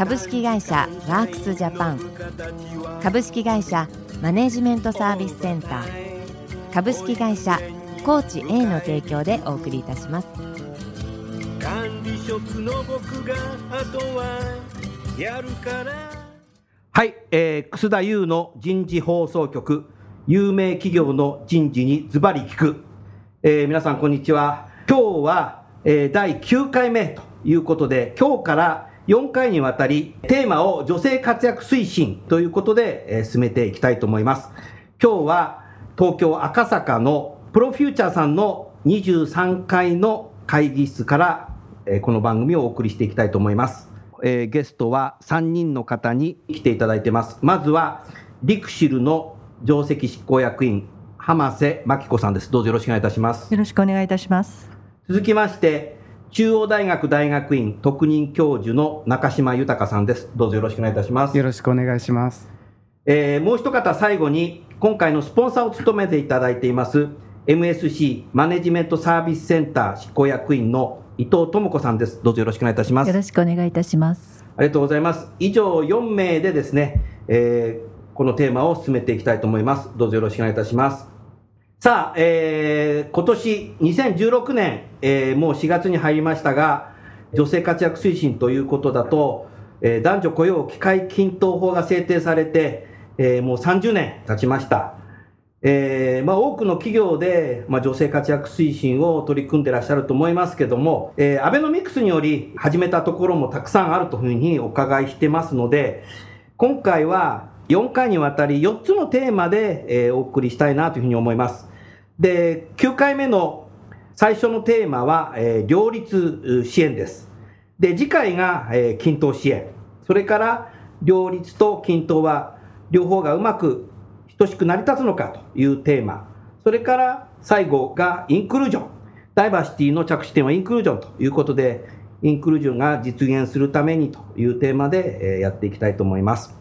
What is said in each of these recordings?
株式会社ワークスジャパン。株式会社マネジメントサービスセンター。株式会社コーチ A の提供でお送りいたします。管理職の僕があとはやるから。はい、えー、楠田優の人事放送局。有名企業の人事にズバリ聞く、えー、皆さんこんにちは。今日は、えー、第9回目ということで今日から4回にわたりテーマを女性活躍推進ということで、えー、進めていきたいと思います今日は東京赤坂のプロフューチャーさんの23階の会議室から、えー、この番組をお送りしていきたいと思いますえー、ゲストは3人の方に来ていただいてます。まずは、リクシルの上席執行役員、浜瀬真紀子さんです。どうぞよろしくお願いいたします。よろしくお願いいたします。続きまして、中央大学大学院特任教授の中島豊さんです。どうぞよろしくお願いいたします。よろしくお願いします。えー、もう一方最後に、今回のスポンサーを務めていただいています、MSC マネジメントサービスセンター執行役員の伊藤智子さんです。どうぞよろしくお願いいたします。よろしくお願いいたします。ありがとうございます。以上4名でですね、えー、このテーマを進めていきたいと思います。どうぞよろしくお願いいたします。さあ、えー、今年2016年、えー、もう4月に入りましたが、女性活躍推進ということだと、えー、男女雇用機会均等法が制定されて、えー、もう30年経ちました。えー、まあ、多くの企業で、まあ、女性活躍推進を取り組んでらっしゃると思いますけども、えー、アベノミクスにより始めたところもたくさんあるというふうにお伺いしてますので、今回は4回にわたり4つのテーマで、えー、お送りしたいなというふうに思います。で、9回目の最初のテーマは、えー、両立支援です。で、次回が、えー、均等支援。それから、両立と均等は両方がうまく等しく成り立つのかというテーマ。それから最後がインクルージョン。ダイバーシティの着地点はインクルージョンということで、インクルージョンが実現するためにというテーマでやっていきたいと思います。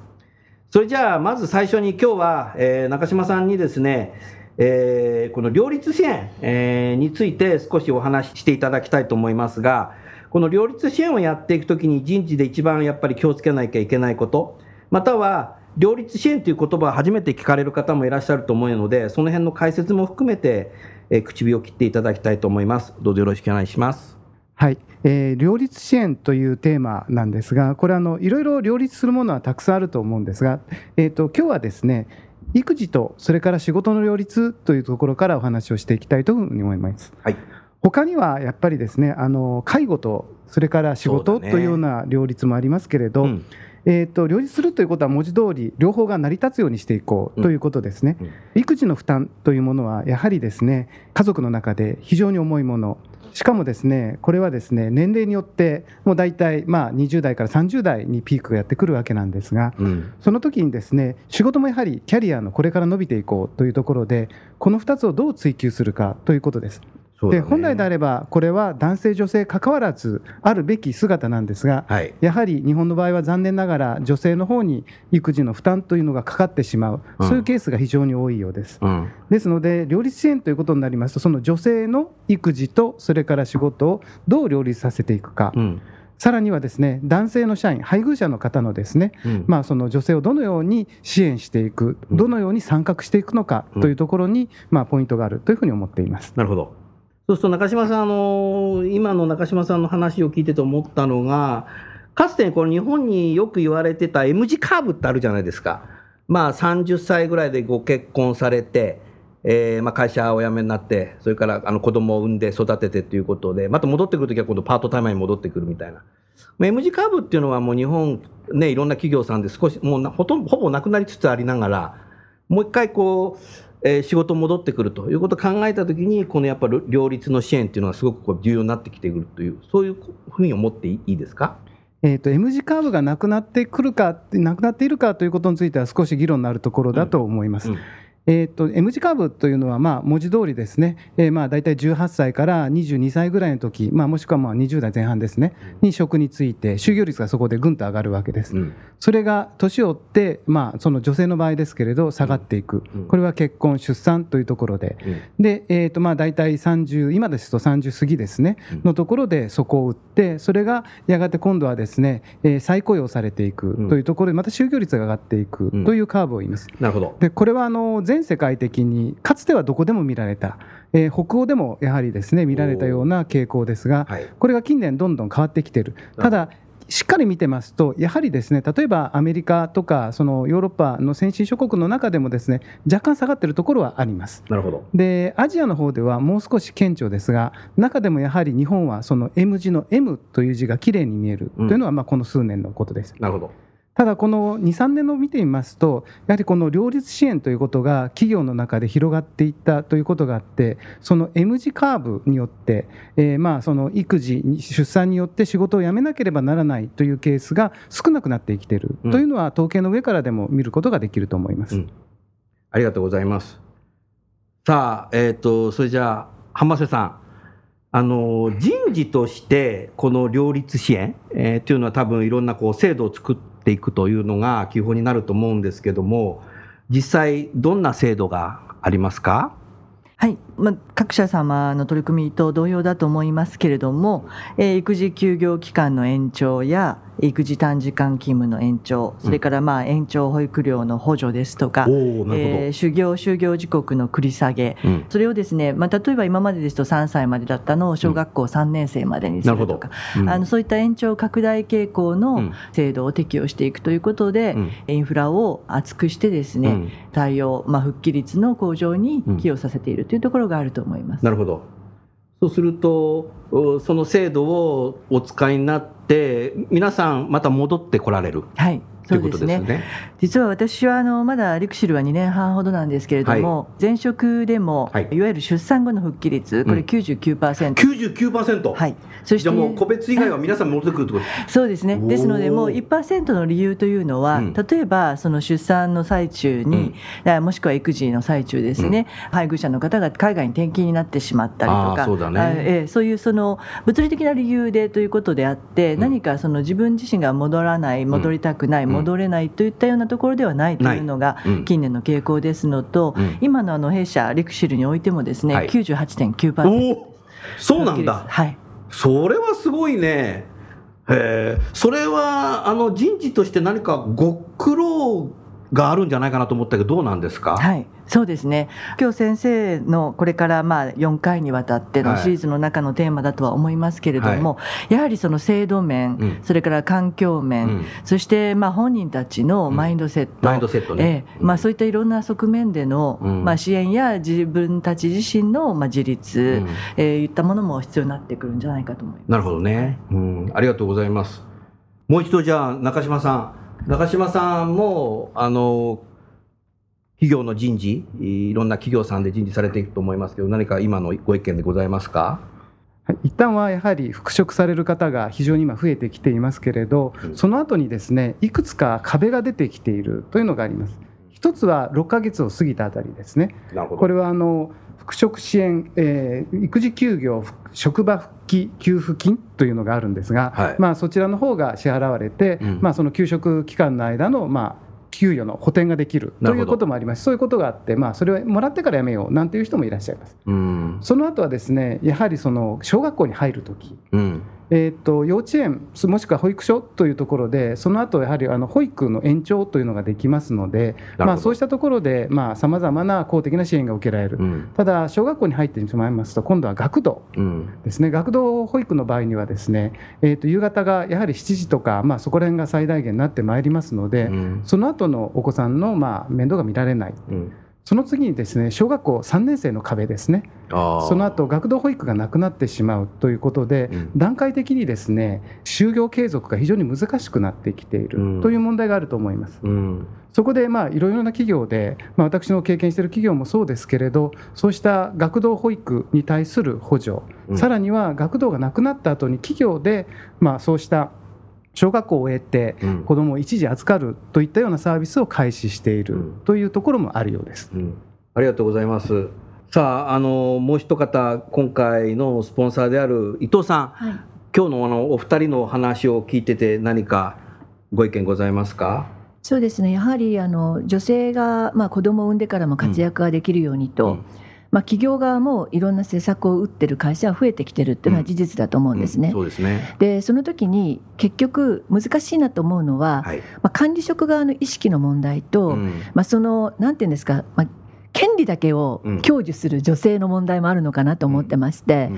それじゃあ、まず最初に今日は、え中島さんにですね、えこの両立支援、えについて少しお話ししていただきたいと思いますが、この両立支援をやっていくときに人事で一番やっぱり気をつけなきゃいけないこと、または両立支援という言葉を初めて聞かれる方もいらっしゃると思うので、その辺の解説も含めて、えー、口火を切っていただきたいと思います。どうぞよろしくお願いします。はい、えー、両立支援というテーマなんですが、これあのいろいろ両立するものはたくさんあると思うんですが、えーと、今日はですね、育児とそれから仕事の両立というところからお話をしていきたいというふうに思います。はい。他にはやっぱりですね、あの介護とそれから仕事というような両立もありますけれど、うん。えーと、両立するということは文字通り両方が成り立つようにしていこうということですね、うんうん、育児の負担というものはやはりですね家族の中で非常に重いものしかもですねこれはですね年齢によってもう大体まあ20代から30代にピークがやってくるわけなんですが、うん、その時にですね仕事もやはりキャリアのこれから伸びていこうというところでこの2つをどう追求するかということです。で本来であれば、これは男性、女性かかわらずあるべき姿なんですが、はい、やはり日本の場合は残念ながら、女性の方に育児の負担というのがかかってしまう、うん、そういうケースが非常に多いようです。うん、ですので、両立支援ということになりますと、その女性の育児と、それから仕事をどう両立させていくか。うん。さらにはですね男性の社員、配偶者の方のですね、うん、まあ、その女性をどのように支援していく、どのように参画していくのかというところに、まあ、ポイントがあるというふうに思っています。なるほどそうすると中島さん、あの今の中島さんの話を聞いてて思ったのが、かつてこの日本によく言われてた M 字カーブってあるじゃないですか。まあ30歳ぐらいでご結婚されて、えー、まあ会社を辞めになって、それからあの子供を産んで育ててということで、また戻ってくるときは今度パートタイマーに戻ってくるみたいな。M 字カーブっていうのはもう日本、ね、いろんな企業さんで少し、もうほとんど、ほぼなくなりつつありながら、もう一回こう、えー、仕事戻ってくるということを考えたときに、このやっぱり両立の支援っていうのはすごくこう重要になってきてくるという、そういうふうに思っていいですか？えー、と M 字カーブがなくなってくるか、なくなっているかということについては、少し議論のあるところだと思います。うんえー、と M 字カーブというのは、まあ、文字通りですね、えー、まあ大体18歳から22歳ぐらいの時、まあもしくはまあ20代前半ですね、に職について、就業率がそこでぐんと上がるわけです。うん。それが年を追って、まあ、その女性の場合ですけれど、下がっていく。うん、これは結婚、出産というところで、うん。で、えーとまあ、大体30、今ですと30過ぎですね、うん。のところで底を打って、それがやがて今度はですね、えー再雇用されていくうんというところで、また就業率が上がっていくうん。というカーブを言います。なるほど。でこれはあの全世界的にかつてはどこでも見られた、えー北欧でもやはりですね見られたような傾向ですが、はい。これが近年どんどん変わってきている。ただしっかり見てますと、やはりですね例えばアメリカとかそのヨーロッパの先進諸国の中でもですね若干下がっているところはあります。なるほど。でアジアの方ではもう少し顕著ですが中でもやはり日本はその M 字の M という字がきれいに見えるというのはまあこの数年のことです。なるほど。ただこの2、3年の見てみますと、やはりこの両立支援ということが企業の中で広がっていったということがあって、その M 字カーブによって、えーまあその育児、出産によって仕事を辞めなければならないというケースが少なくなってきているうんというのは、統計の上からでも見ることができると思います。うんありがとうございます。さあ、えっ、と、それじゃあ、浜瀬さん。あの、人事として、この両立支援、えーっていうのは多分いろんなこう制度を作っていくというのが基本になると思うんですけども、実際どんな制度がありますか？はい、まあ、各社様の取り組みと同様だと思いますけれども、えー育児休業期間の延長や育児短時間勤務の延長、それからまあ延長保育料の補助ですとか、おおなるえー就業就業時刻の繰り下げ。うん。それをですね、まあ、例えば今までですと3歳までだったのを小学校3年生までにすなるとか、。うん。あのそういった延長拡大傾向うのん。制度を適用していくということで、うん。インフラを厚くしてですね、うん。対応、まあ、復帰率の向上に寄与させているというところがあると思います。なるほど。そうすると、おその制度をお使いになって、皆さんまた戻ってこられるはいというそうですね。ことですね。実は私はあのまだリクシルは2年半ほどなんですけれども、前職でも、はい。い、わゆる出産後の復帰率、これうん99%、99%。はい、そしてじゃあもう個別以外は皆さん戻ってくるってこそうですね。ですので、もう1%の理由というのは、うん。例えばその出産の最中に、あもしくは育児の最中ですね、配偶者の方が海外に転勤になってしまったりとか、そうだね。あええそういうその物理的な理由でということであって、うん。何かその自分自身が戻らない、戻りたくない、うん戻れないといったようなところではないというのがうん近年の傾向ですのと、うん今のあの弊社リクシルにおいてもですね、はい98.9%おおそうなんだ。はいそれはすごいね。へえ。それは、あの、人事として何かご苦労があるんじゃないかなと思ったけど、どうなんですか？はい、そうですね。今日先生のこれからまあ4回にわたってのはいシリーズの中のテーマだとは思いますけれども、やはりその制度面、うんそれから環境面、うんそしてまあ本人たちのマインドセット、マインドセットね。ええまあ、そういったいろんな側面での、うんまあ、支援や自分たち自身のまあ自立、うんえーいったものも必要になってくるんじゃないかと思います。なるほどね。うん。ありがとうございます。もう一度じゃあ、中島さん。中島さんも、あの、企業の人事、いろんな企業さんで人事されていくと思いますけど、何か今のご意見でございますか？はい一旦はやはり復職される方が非常に今増えてきていますけれど、うんその後にですねいくつか壁が出てきているというのがあります。一つは6ヶ月を過ぎたあたりですね。これはあの復職支援、えー育児休業職場復帰給付金というのがあるんですが、はいまあ、そちらの方が支払われて、うんまあ、その休職期間の間の、まあ、給与の補填ができるということもありますそういうことがあって、まあ、それをもらってからやめようなんていう人もいらっしゃいます。うん。その後はですねやはりその小学校に入るとき、うん。えー、と幼稚園もしくは保育所というところでその後やはりあの保育の延長というのができますので、どまあ、そうしたところでさまざ、まな公的な支援が受けられる、うん。ただ小学校に入ってしまいますと今度は学童うん。ですね学童保育の場合にはですね、えー、と夕方がやはり7時とか、まあ、そこら辺が最大限になってまいりますので、うんその後のお子さんのまあ面倒が見られないうん。その次にですね小学校3年生の壁ですね。その後学童保育がなくなってしまうということで、うん。段階的にですね就業継続が非常に難しくなってきているうん。という問題があると思います。うん。そこでまあいろいろな企業で、まあ、私の経験している企業もそうですけれどそうした学童保育に対する補助、うん。さらには学童がなくなった後に企業でまあそうした小学校を終えてうん。子どもを一時預かるといったようなサービスを開始しているうん。というところもあるようです。うん。ありがとうございます。さあ、あのもう一方、今回のスポンサーである伊藤さん、はい。今日のあのお二人の話を聞いてて、何かご意見ございますか？そうですね。やはりあの女性が、まあ、子供を産んでからも活躍ができるようにと、うんまあ、企業側もいろんな施策を打ってる会社は増えてきてるっていうのは事実だと思うんですね。そうですね。でその時に結局難しいなと思うのは、はい。まあ、管理職側の意識の問題と、うん。まあ、そのなんていうんですか、まあ、権利だけをうん。享受する女性の問題もあるのかなと思ってまして、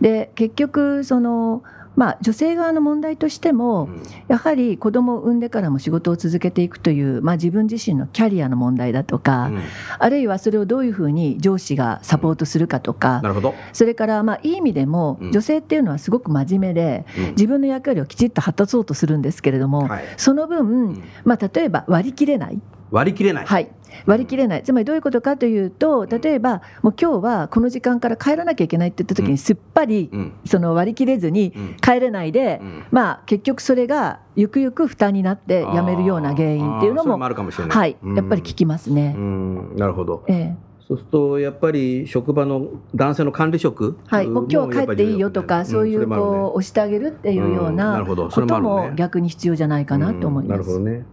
で結局その、まあ、女性側の問題としても、うん。やはり子供を産んでからも仕事を続けていくという、まあ、自分自身のキャリアの問題だとか、うん。あるいはそれをどういうふうに上司がサポートするかとか、なるほど。それからまあいい意味でもうん。女性っていうのはすごく真面目でうん。自分の役割をきちっと果たそうとするんですけれども、はい。その分、うん。まあ、例えば割り切れない、割り切れない。はい、割り切れない。つまりどういうことかというと例えばもう今日はこの時間から帰らなきゃいけないって言った時うん。にすっぱりうん。その割り切れずにうん。帰れないで、うん。まあ、結局それがゆくゆく負担になって辞めるような原因っていうのもあるかもしれない。はい、やっぱり聞きますね。うん、なるほど。ええ。そうするとやっぱり職場の男性の管理職、はい、もう今日は帰っていいよとか、そういうここう押してあげるっていうよううん。なことも逆に必要じゃないかなと思います。なるほどね。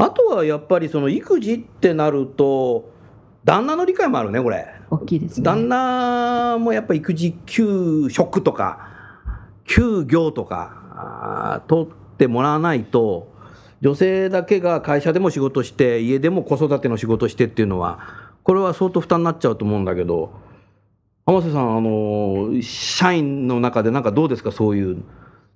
あとはやっぱりその育児ってなると旦那の理解もあるねこれ。大きいですね。旦那もやっぱ育児休職とか休業とか取ってもらわないと女性だけが会社でも仕事して家でも子育ての仕事してっていうのはこれは相当負担になっちゃうと思うんだけど浜瀬さんあの社員の中でなんかどうですか？そういう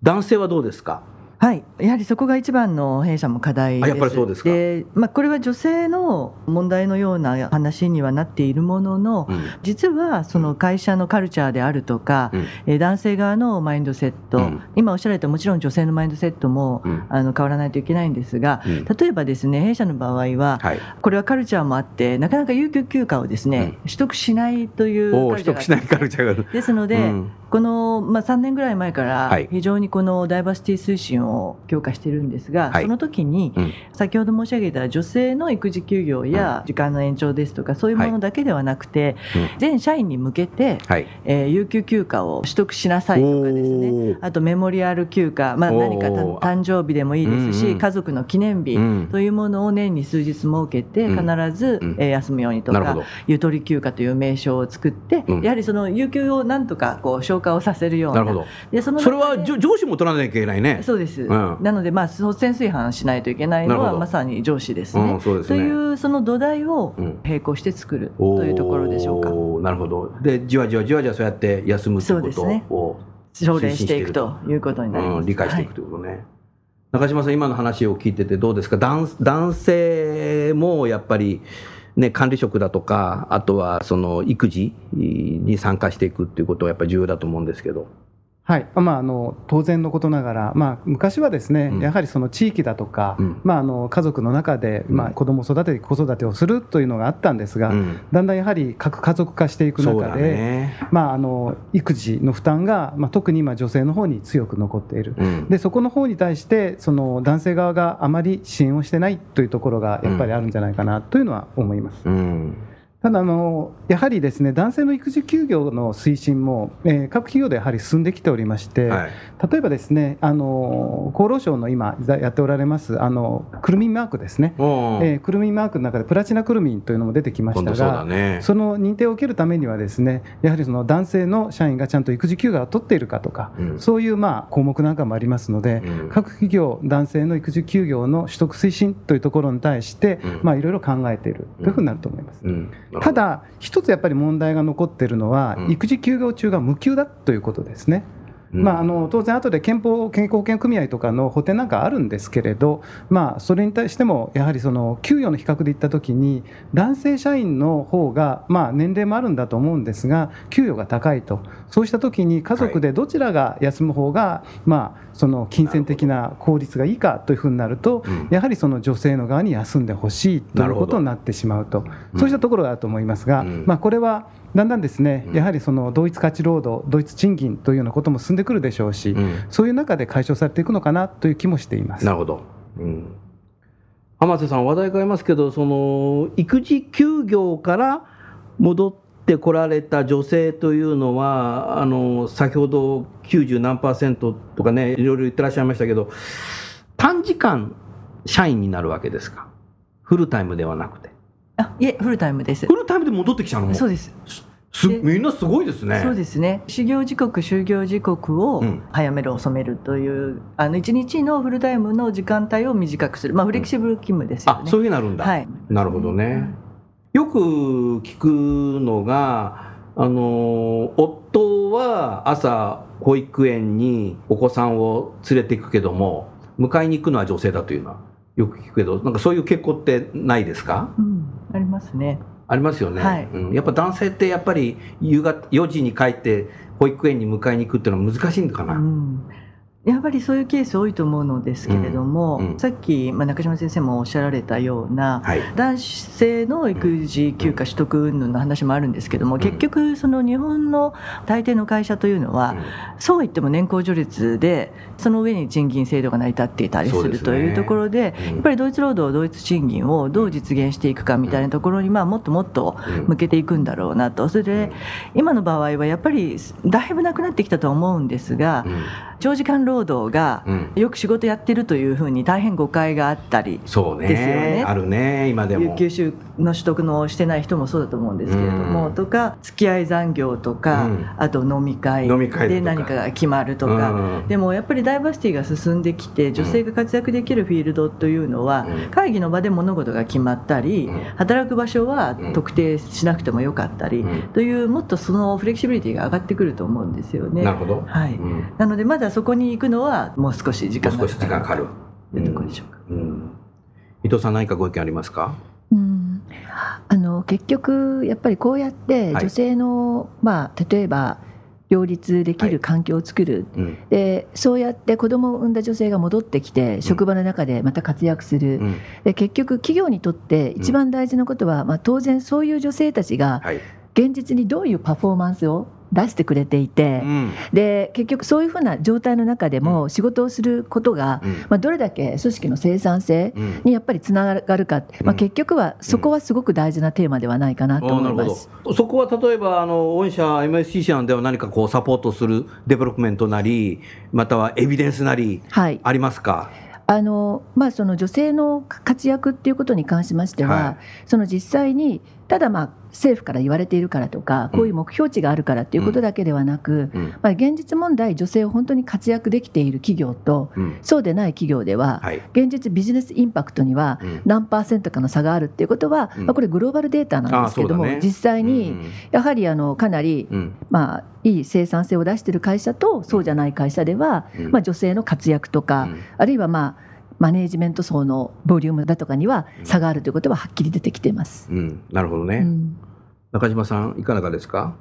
男性はどうですか？はい、やはりそこが一番の弊社も課題です。あやっぱりそうでまあ、これは女性の問題のような話にはなっているものの、うん。実はその会社のカルチャーであるとか、うん。えー男性側のマインドセット、うん。今おっしゃられたもちろん女性のマインドセットも、うん。あの変わらないといけないんですが、うん。例えばですね弊社の場合は、はい。これはカルチャーもあってなかなか有給休暇をですね、取得しないというカルチャーが得しないカルチャーがある。ですので、うん。この、まあ、3年ぐらい前からはい。非常にこのダイバーシティ推進を強化しているんですが、はい。その時にうん。先ほど申し上げた女性の育児休業や時間の延長ですとかそういうものだけではなくて、うん。全社員に向けて、はい。えー有給休暇を取得しなさいとかですね。あとメモリアル休暇、まあ、何かた誕生日でもいいですし、うんうん家族の記念日うん。というものを年に数日設けてうん。必ず、うん。えー休むようにとか。ゆとり休暇という名称を作って、うん。やはりその有給をなんとかこう消化をさせるような。なるほど。でそのそれは上上司も取らなきゃいけないね。そうです、うんなので、まあ、率先炊飯しないといけないのはまさに上司ですね。うん、そうね。というその土台をうん並行して作るというところでしょうか。なるほど。で、じわじわじわじわそうやって休むということを、奨励していくということになります。うん、理解していくはということね。中島さん、今の話を聞いててどうですか？男男性もやっぱり、ね、管理職だとか、あとはその育児に参加していくっていうことはやっぱり重要だと思うんですけど。はい。まあ、あの当然のことながら、まあ、昔はですね、うん。やはりその地域だとか、うん。まあ、あの家族の中で、まあ、うん子供を育てて子育てをするというのがあったんですが、うん。だんだんやはり核家族化していく中で、ね。まあ、あの育児の負担が、まあ、特に今女性の方に強く残っている。うん。でそこの方に対してその男性側があまり支援をしてないというところがやっぱりあるんじゃないかなというのは思います。うんただあの、やはりですね男性の育児休業の推進も、えー各企業でやはり進んできておりまして、はい例えばですねあの厚労省の今やっておられますあのくるみマークですね、えーくるみマークの中でプラチナくるみんというのも出てきましたが。ね。その認定を受けるためにはですねやはりその男性の社員がちゃんと育児休暇を取っているかとか、うんそういうまあ項目なんかもありますので、うん各企業男性の育児休業の取得推進というところに対して、いろいろ考えているというふうになると思います。うんた、だ、一つやっぱり問題が残っているのは、うん育児休業中が無給だということですね。うん。まあ、あの当然、後で憲法健康保険組合とかの補填なんかあるんですけれど、まあ、それに対しても、やはりその給与の比較でいったときに、男性社員の方がまあ年齢もあるんだと思うんですが、給与が高いと、そうしたときに、家族でどちらが休む方が、まあその金銭的な効率がいいかというふうになると、うん。やはりその女性の側に休んでほしいとないうことになってしまうと、うん。そうしたところがあると思いますが、うん。まあ、これはだんだんですね、うんやはりその同一価値労働、同一賃金というようなことも進んででくるでしょうし、うんそういう中で解消されていくのかなという気もしています。なるほど。うん。浜瀬さん、話題変えますけど、その育児休業から戻ってこられた女性というのは、あの先ほど90何パーセントとかね、いろいろ言ってらっしゃいましたけど、短時間社員になるわけですか、フルタイムではなくて。あいえフルタイムです。フルタイムで戻ってきちゃうの？もそうです。すでみんなすごいですね。そうですね。始業時刻就業時刻をうん。早める遅めるという、あの1日のフルタイムの時間帯を短くする。まあフレキシブル勤務ですよね、あそういうふうになるんだ。はい。なるほどね。よく聞くのが、あの夫は朝保育園にお子さんを連れて行くけども迎えに行くのは女性だというのはよく聞くけどなんかそういう傾向ってないですか？うん、ありますね。ありますよね、はい。うん、やっぱ男性ってやっぱり夕方4時に帰って保育園に迎えに行くっていうのは難しいのかな、うんやっぱりそういうケース多いと思うのですけれども、うんうん。さっき、まあ、中島先生もおっしゃられたような、はい。男性の育児休暇取得云々の話もあるんですけども、ん。結局その日本の大抵の会社というのは、そうは言っても年功序列でその上に賃金制度が成り立っていたりするというところでうん。やっぱり同一労働同一賃金をどう実現していくかみたいなところに、まあ、もっともっとうん向けていくんだろうなと。それで今の場合はやっぱりだいぶなくなってきたとは思うんですがうん。長時間労働がうん。よく仕事やってるというふうに大変誤解があったりそうね。ですよね。あるね今でも。有給収の取得のしてない人もそうだと思うんですけれども、うん。とか付き合い残業とか、うん。あと飲み会飲み会とか。で何かが決まるとか、うん。でもやっぱりダイバーシティが進んできて女性が活躍できるフィールドというのは、うん。会議の場で物事が決まったり、うん。働く場所はうん特定しなくてもよかったり、うん。というもっとそのフレキシビリティが上がってくると思うんですよね。なるほど、はい。うん。なのでまだそこに行くのはもう少し時間がもう少し時間かかる。というところでしょうか。うん。伊藤さん何かご意見ありますか？うん。あの結局やっぱりこうやってはい。女性の、まあ例えば両立できる環境を作る、うん。でそうやって子供を産んだ女性が戻ってきて職場の中でまた活躍する、うん。で結局企業にとって一番大事なことは、まあ、当然そういう女性たちがはい。現実にどういうパフォーマンスを出してくれていて、うん。で結局そういうふうな状態の中でも仕事をすることが、うん。まあ、どれだけ組織の生産性うん。にやっぱりつながるか、まあ、うん。結局はそこはすごく大事なテーマではないかなと思います。そこは例えばあの御社 MSC 社では何かこうサポートする development なりまたはエビデンスなりはい。ありますか？あのまあ、その女性の活躍っていうことに関しましては、はい。その実際にただまあ政府から言われているからとかこういう目標値があるからっていうことだけではなく、うん。まあ、現実問題女性を本当に活躍できている企業とうん。そうでない企業では、はい。現実ビジネスインパクトにはうん。何パーセントかの差があるっていうことは、これグローバルデータなんですけれども、実際にやはりあのかなり、うん。まあ、いい生産性を出している会社とそうじゃない会社では、女性の活躍とか、うん。あるいはまあマネージメント層のボリュームだとかにはうん。差があるということははっきり出てきています。うん。なるほどね、うん。中島さんいかがですか？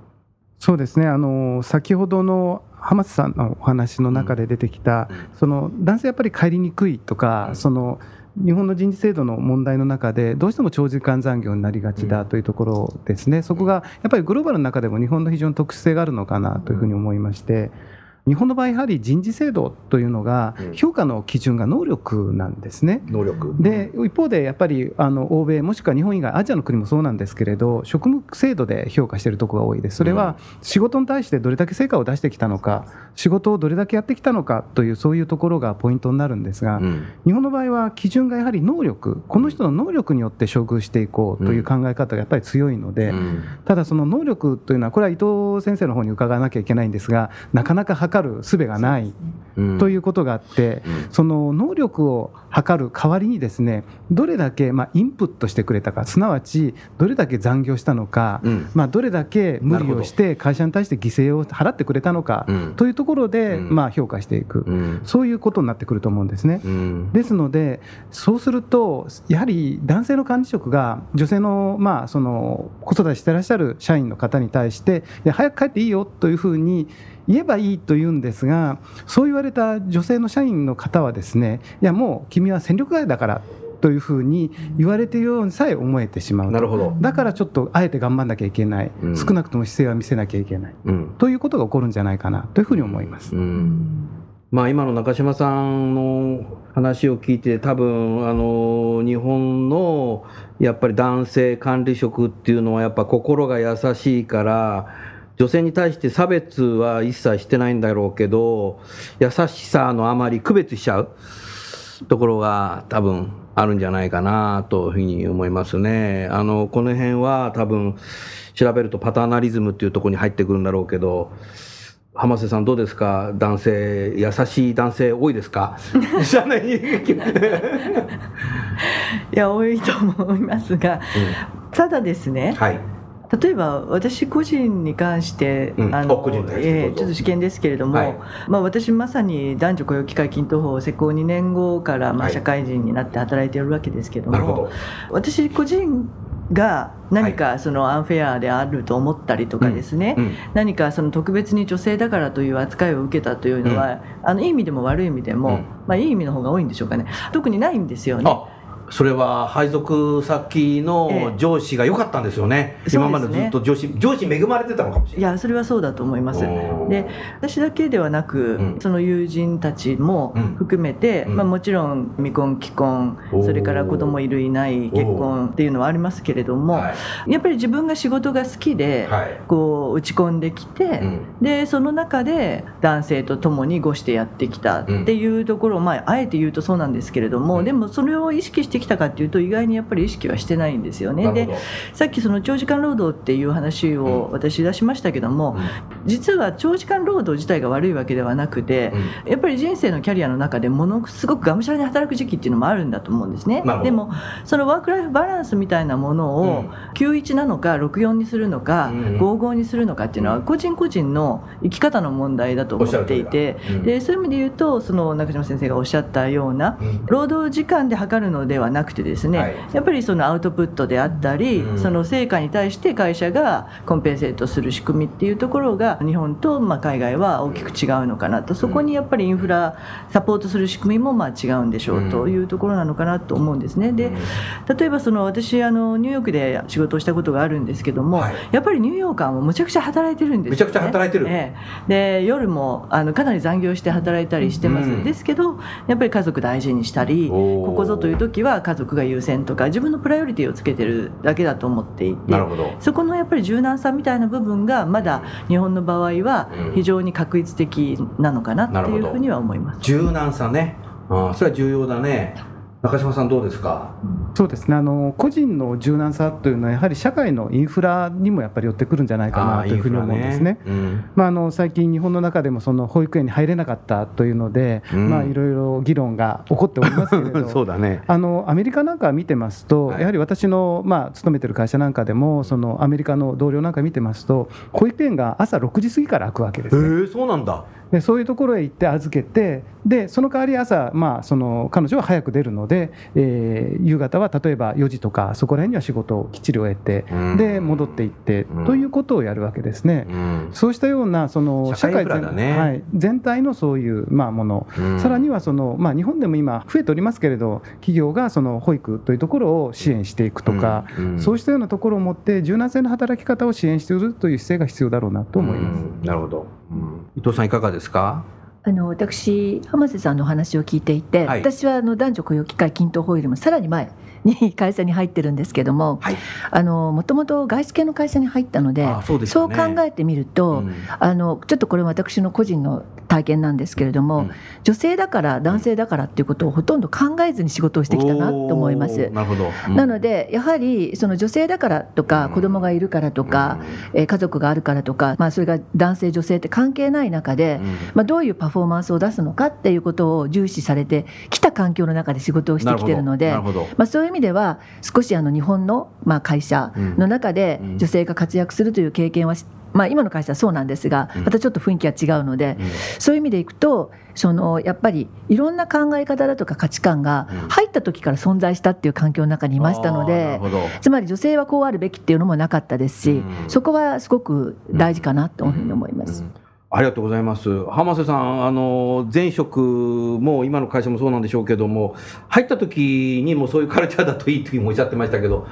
そうですね。あの先ほどの浜津さんのお話の中で出てきた、その男性やっぱり帰りにくいとか、うん。その日本の人事制度の問題の中でどうしても長時間残業になりがちだというところですね、そこがやっぱりグローバルの中でも日本の非常に特殊性があるのかなというふうに思いまして。日本の場合やはり人事制度というのがうん。評価の基準が能力なんですね。能力。で一方でやっぱりあの欧米もしくは日本以外アジアの国もそうなんですけれど職務制度で評価しているところが多いです。それは仕事に対してどれだけ成果を出してきたのか仕事をどれだけやってきたのかというそういうところがポイントになるんですが、うん。日本の場合は基準がやはり能力。この人の能力によって処遇していこうという考え方がやっぱり強いので、うん。ただその能力というのはこれは伊藤先生の方に伺わなきゃいけないんですがなかなか測る術がないうん。ということがあって、うん。その能力を測る代わりにですねどれだけまあインプットしてくれたかすなわちどれだけ残業したのか、うん。まあ、どれだけ無理をして会社に対して犠牲を払ってくれたのかうん。というところでうん。まあ評価していく、うん。そういうことになってくると思うんですね。うん。ですので、そうすると、やはり男性の管理職が女性の,、まあその子育てしてらっしゃる社員の方に対して、早く帰っていいよというふうに言えばいいと言うんですが、そう言われた女性の社員の方は、ですねいや、もう君は戦力外だからというふうに言われているようにさえ思えてしまうなるほど。だからちょっとあえて頑張んなきゃいけない、うん少なくとも姿勢は見せなきゃいけないうん。ということが起こるんじゃないかなというふうに思います。うんまあ、今の中島さんの話を聞いて多分あの日本のやっぱり男性管理職っていうのはやっぱ心が優しいから女性に対して差別は一切してないんだろうけど優しさのあまり区別しちゃう。ところが多分あるんじゃないかなというふうに思いますね。あのこの辺は多分調べるとパターナリズムっていうところに入ってくるんだろうけど浜瀬さんどうですか？男性優しい男性多いですか？い？や多いと思いますが、ただですねはい例えば私個人に関して、うん。あのえーちょっと試験ですけれども、はい。まあ、私まさに男女雇用機会均等法施行2年後からまあはい。社会人になって働いているわけですけども、なるほど。私個人が何かそのアンフェアであると思ったりとかですね、うん何かその特別に女性だからという扱いを受けたというのは、あのいい意味でも悪い意味でも、うん。まあ、いい意味の方が多いんでしょうかね。特にないんですよね。あそれは配属先のええ。上司が良かったんですよね、そうですね。今までずっと上司上司に恵まれてたのかもしいれない。やそれはそうだと思います。で私だけではなく、うん。その友人たちもうん。含めて、うん。まあ、もちろん未婚既婚それから子供いるいない結婚っていうのはありますけれども、はい。やっぱり自分が仕事が好きで、はい。こう打ち込んできて、うん。でその中で男性と共にごしてやってきたっていうところを、まあ、あえて言うとそうなんですけれども、うん。でもそれを意識してきたかっていうと意外にやっぱり意識はしてないんですよね。でさっきその長時間労働っていう話を私出しましたけども、実は長時間労働自体が悪いわけではなくて、やっぱり人生のキャリアの中でものすごくがむしゃらに働く時期っていうのもあるんだと思うんですね。でもそのワークライフバランスみたいなものをうん。91なのか64にするのかうん55にするのかっていうのは個人個人の生き方の問題だと思っていてでそういう意味で言うとその中島先生がおっしゃったようなうん。労働時間で測るのではなくてですね、はい。やっぱりそのアウトプットであったり、うん。その成果に対して会社がコンペンセートする仕組みっていうところが日本とまあ海外は大きく違うのかなと。そこにやっぱりインフラサポートする仕組みもまあ違うんでしょうというところなのかなと思うんですね。で例えばその私あのニューヨークで仕事をしたことがあるんですけども、はい。やっぱりニューヨーカーもむちゃくちゃ働いてるんですよ、ね、めちゃくちゃ働いてる。ええ。で夜もあのかなり残業して働いたりしてます、うん。ですけどやっぱり家族大事にしたりここぞという時は家族が優先とか自分のプライオリティをつけてるだけだと思っていてなるほど。そこのやっぱり柔軟さみたいな部分がまだ日本の場合はうん。非常に確率的なのかなっていうふうには思います。柔軟さね。ああそれは重要だね。中島さんどうですか？そうですね。あの個人の柔軟さというのはやはり社会のインフラにもやっぱり寄ってくるんじゃないかなというふうに思うんですね。ああインフラね。まあ、あの最近、日本の中でもその保育園に入れなかったというので、うんまあ、いろいろ議論が起こっておりますけれうん そうど。だね。あのアメリカなんか見てますと、はい。やはり私の、まあ、勤めてる会社なんかでもそのアメリカの同僚なんか見てますと保育園が朝6時過ぎから開くわけですね、えそうなんだ。でそういうところへ行って預けてでその代わり朝、まあ、その彼女は早く出るので、えー夕方は例えば4時とかそこら辺には仕事をきっちり終えて、うん。で戻っていって、うん。ということをやるわけですね。うん。そうしたようなその社会全はい、全体のそういうまあもの、うん。さらにはその、まあ、日本でも今、増えておりますけれど、企業がその保育というところを支援していくとか、うん。そうしたようなところを持って、柔軟性の働き方を支援しているという姿勢が必要だろうなと思います。うん。なるほど、うん。伊藤さんいかがですか？あの私浜瀬さんのお話を聞いていて、はい。私はあの男女雇用機会均等法よりもさらに前に会社に入ってるんですけどもはい。あのもともと外資系の会社に入ったのであそう考えてみると、うん。あのちょっとこれは私の個人の体験なんですけれども、うん。女性だから男性だからっていうことをほとんど考えずに仕事をしてきたなと思いまおすー。なるほど、うん。なのでやはりその女性だからとかうん。子供がいるからとか、えー家族があるからとか、まあ、それが男性女性って関係ない中で、うん。まあ、どういうパフォーマンスを出すのかっていうことを重視されてきた環境の中で仕事をしてきてるのでまあ、そういう意味では少しあの日本のまあ会社の中でうん。女性が活躍するという経験はしまあ、今の会社はそうなんですがうん。またちょっと雰囲気は違うのでど、うん。そういう意味でいくとそのやっぱりいろんな考え方だとか価値観がうん。入った時から存在したっていう環境の中にいましたのでる。ほど。つまり女性はこうあるべきっていうのもなかったですし、うん。そこはすごく大事かなというふうに思います。ありがとうございます。浜瀬さん、あの、前職も今の会社もそうなんでしょうけども、入った時にもそういうカルチャーだといいというふうにおっしゃってましたけど、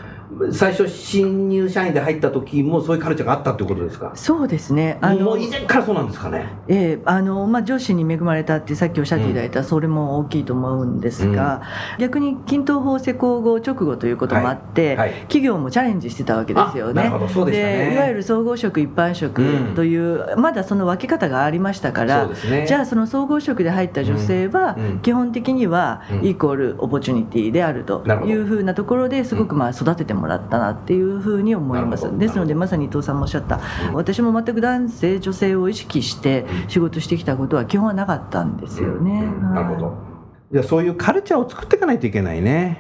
最初新入社員で入った時もそういうカルチャーがあったということですか？そうですね。あのもう以前からそうなんですかね？ええあのまあ、上司に恵まれたってさっきおっしゃっていただいた、それも大きいと思うんですが、逆に均等法施行後直後ということもあって、はい企業もチャレンジしてたわけですよね。あなるほどそうでね。いわゆる総合職一般職という、まだその分け方がありましたから、ね。じゃあその総合職で入った女性はうんうん。基本的にはうん。イコールオポチュニティであるというふうなところですごくまあ育ててもらったなっていうふうに思いますですのでまさに伊藤さんもおっしゃったうん私も全く男性女性を意識して仕事してきたことは基本はなかったんですよね。うんなるほどはい。じゃあそういうカルチャーを作っていかないといけないね。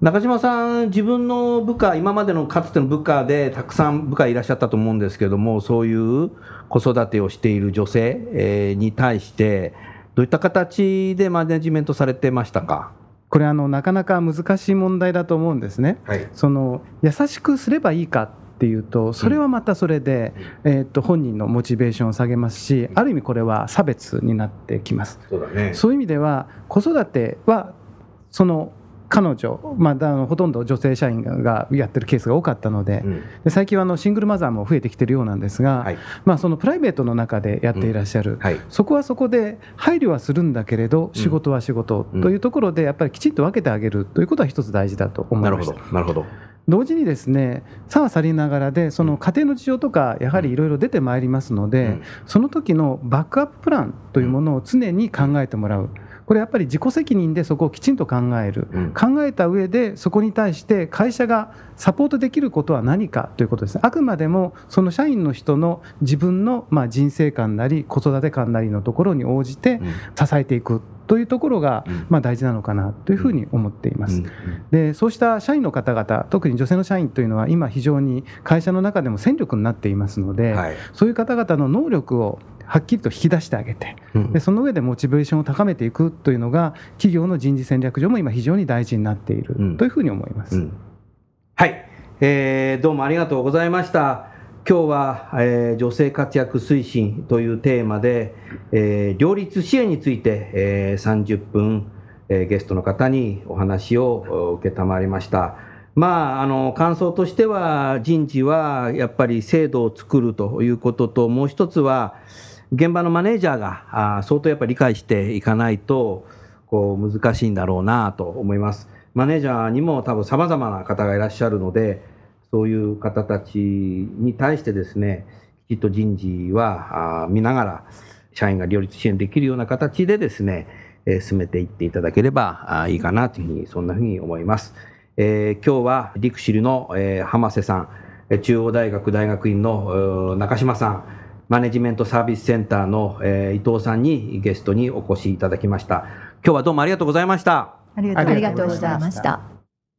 中島さん、自分の部下、今までのかつての部下でたくさん部下いらっしゃったと思うんですけども、そういう子育てをしている女性えーに対して、どういった形でマネジメントされてましたか？これあのなかなか難しい問題だと思うんですね。はい。その優しくすればいいかっていうとそれはまたそれで、えー、と本人のモチベーションを下げますしある意味これは差別になってきます。そうだね。そういう意味では子育てはその彼女、まあ、あのほとんど女性社員がやってるケースが多かったのでうんで最近はあのシングルマザーも増えてきてるようなんですが、はい。まあ、そのプライベートの中でやっていらっしゃる、はい。そこはそこで配慮はするんだけれど仕事は仕事うんというところでやっぱりきちんと分けてあげるということは一つ大事だと思ないるほどました。。なるほど。同時にですね差はさりながらでその家庭の事情とかやはりいろいろ出てまいりますので、うんその時のバックアッププランというものを常に考えてもらうこれやっぱり自己責任でそこをきちんと考える。うん。考えた上でそこに対して会社がサポートできることは何かということです。ねあくまでもその社員の人の自分のまあ人生観なり子育て観なりのところに応じて支えていくというところがうん。まあ大事なのかなというふうに思っています。でそうした社員の方々特に女性の社員というのは今非常に会社の中でも戦力になっていますので、はい。そういう方々の能力をはっきりと引き出してあげてうんでその上でモチベーションを高めていくというのが企業の人事戦略上も今非常に大事になっているうんというふうに思います。うんはい、えーどうもありがとうございました。今日は、えー女性活躍推進というテーマで、えー両立支援について、えー30分、えーゲストの方にお話を受けたまりました。まあ、あの感想としては人事はやっぱり制度を作るということともう一つは現場のマネージャーがあー相当やっぱり理解していかないとこう難しいんだろうなと思います。マネージャーにも多分様々な方がいらっしゃるので、そういう方たちに対してですね、きちっと人事はあ見ながら、社員が両立支援できるような形でですね、えー進めていっていただければあいいかなというふうに、そんなふうに思います。えー今日はリクシルの、えー浜瀬さん、中央大学大学院の中島さん、マネジメントサービスセンターの、えー伊藤さんにゲストにお越しいただきました。今日はどうもありがとうございました。ありありがとうございました。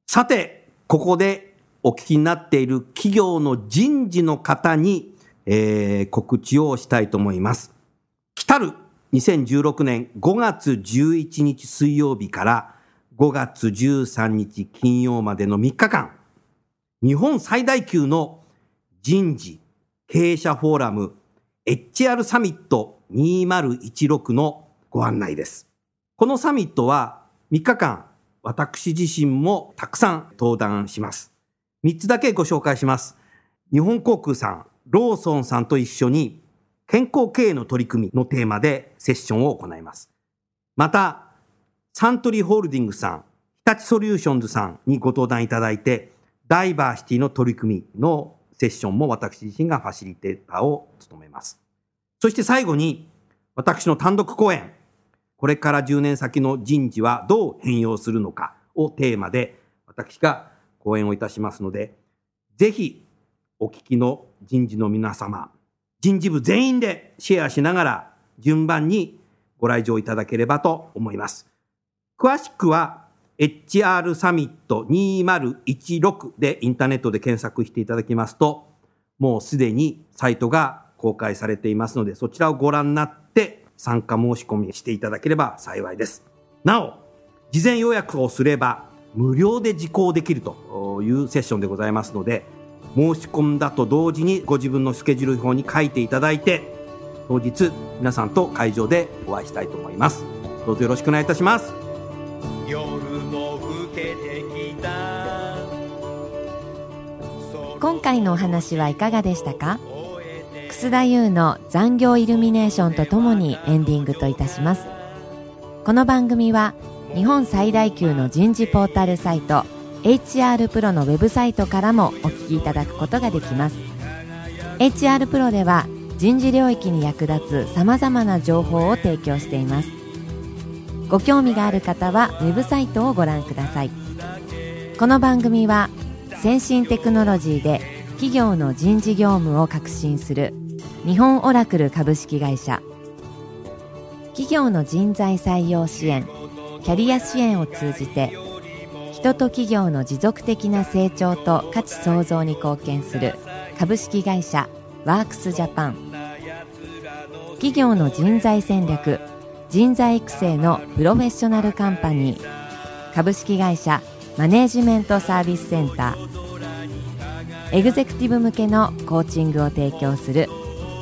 さて、ここでお聞きになっている企業の人事の方に、えー告知をしたいと思います。来たる2016年5月11日水曜日から5月13日金曜までの3日間、日本最大級の人事経営者フォーラム HR サミット2016のご案内です。このサミットは3日間、私自身もたくさん登壇します。3つだけご紹介します。日本航空さん、ローソンさんと一緒に健康経営の取り組みのテーマでセッションを行います。また、サントリーホールディングスさん、日立ソリューションズさんにご登壇いただいて、ダイバーシティの取り組みのセッションも私自身がファシリテーターを務めます。そして最後に、私の単独講演、これから10年先の人事はどう変容するのかをテーマで私が講演をいたしますので、ぜひお聞きの人事の皆様、人事部全員でシェアしながら順番にご来場いただければと思います。詳しくは HR サミット2016でインターネットで検索していただきますと、もうすでにサイトが公開されていますので、そちらをご覧になって参加申し込みしていただければ幸いです。なお、事前予約をすれば無料で受講できるというセッションでございますので、申し込んだと同時にご自分のスケジュール表に書いていただいて、当日皆さんと会場でお会いしたいと思いますどうぞよろしくお願いいたします今回のお話はいかがでしたか？楠田優の残業イルミネーションとともにエンディングといたします。この番組は日本最大級の人事ポータルサイト HR プロのウェブサイトからもお聞きいただくことができます。HR プロでは人事領域に役立つさまざまな情報を提供しています。ご興味がある方はウェブサイトをご覧ください。この番組は先進テクノロジーで企業の人事業務を革新する日本オラクル株式会社。企業の人材採用支援キャリア支援を通じて人と企業の持続的な成長と価値創造に貢献する株式会社ワークスジャパン。企業の人材戦略人材育成のプロフェッショナルカンパニー株式会社マネージメントサービスセンター。エグゼクティブ向けのコーチングを提供する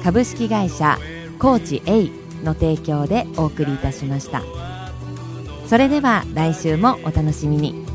株式会社コーチ A の提供でお送りいたしました。それでは来週もお楽しみに。